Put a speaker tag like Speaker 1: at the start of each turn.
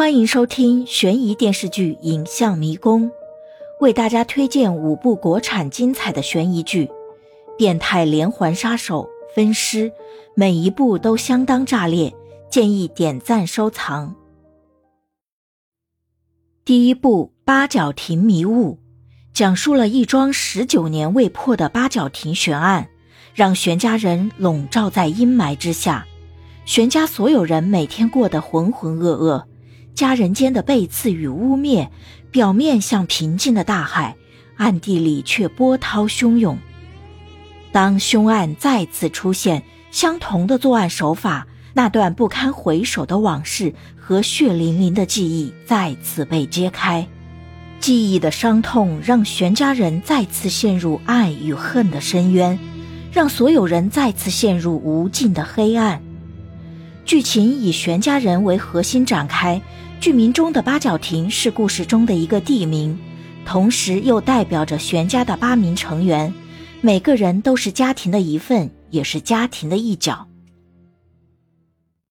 Speaker 1: 欢迎收听悬疑电视剧《影像迷宫》，为大家推荐五部国产精彩的悬疑剧，《变态连环杀手》分尸，每一部都相当炸裂，建议点赞收藏。第一部《八角亭迷雾》，讲述了一桩十九年未破的八角亭悬案，让悬家人笼罩在阴霾之下，悬家所有人每天过得浑浑噩噩。家人间的背刺与污蔑，表面像平静的大海，暗地里却波涛汹涌。当凶案再次出现，相同的作案手法，那段不堪回首的往事和血淋淋的记忆再次被揭开。记忆的伤痛让全家人再次陷入爱与恨的深渊，让所有人再次陷入无尽的黑暗。剧情以玄家人为核心展开。剧名中的八角亭是故事中的一个地名，同时又代表着玄家的八名成员，每个人都是家庭的一份，也是家庭的一角。